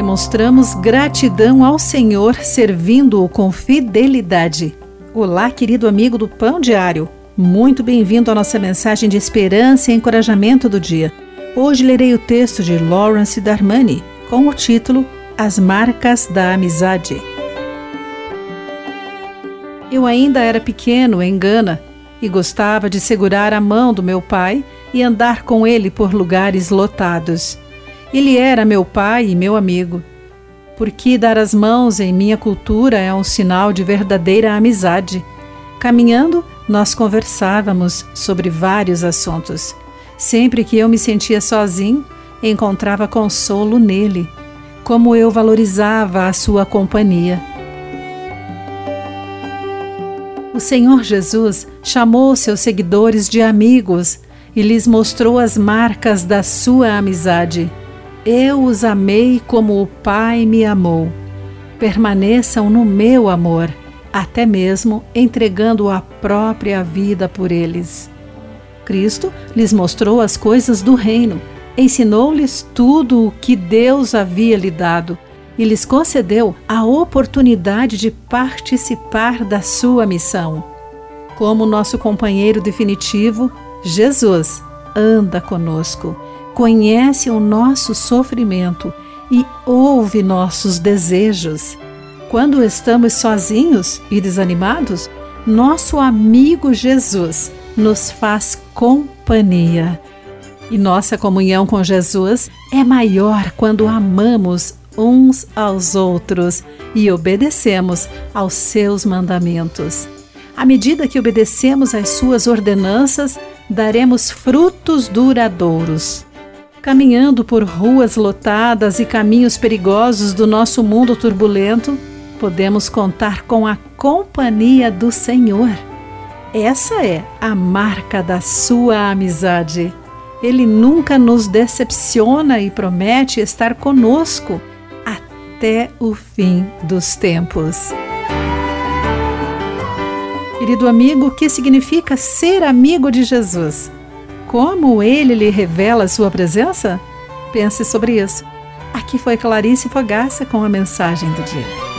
Demonstramos gratidão ao Senhor servindo-o com fidelidade. Olá, querido amigo do Pão Diário. Muito bem-vindo à nossa mensagem de esperança e encorajamento do dia. Hoje lerei o texto de Lawrence Darmani com o título As Marcas da Amizade. Eu ainda era pequeno em Gana e gostava de segurar a mão do meu pai e andar com ele por lugares lotados. Ele era meu pai e meu amigo. Porque dar as mãos em minha cultura é um sinal de verdadeira amizade. Caminhando, nós conversávamos sobre vários assuntos. Sempre que eu me sentia sozinho, encontrava consolo nele. Como eu valorizava a sua companhia. O Senhor Jesus chamou seus seguidores de amigos e lhes mostrou as marcas da sua amizade. Eu os amei como o Pai me amou. Permaneçam no meu amor, até mesmo entregando a própria vida por eles. Cristo lhes mostrou as coisas do reino, ensinou-lhes tudo o que Deus havia lhe dado e lhes concedeu a oportunidade de participar da sua missão. Como nosso companheiro definitivo, Jesus anda conosco conhece o nosso sofrimento e ouve nossos desejos. Quando estamos sozinhos e desanimados, nosso amigo Jesus nos faz companhia. E nossa comunhão com Jesus é maior quando amamos uns aos outros e obedecemos aos seus mandamentos. À medida que obedecemos às suas ordenanças, daremos frutos duradouros. Caminhando por ruas lotadas e caminhos perigosos do nosso mundo turbulento, podemos contar com a companhia do Senhor. Essa é a marca da sua amizade. Ele nunca nos decepciona e promete estar conosco até o fim dos tempos. Querido amigo, o que significa ser amigo de Jesus? Como ele lhe revela sua presença? Pense sobre isso. Aqui foi Clarice Fogaça com a mensagem do dia.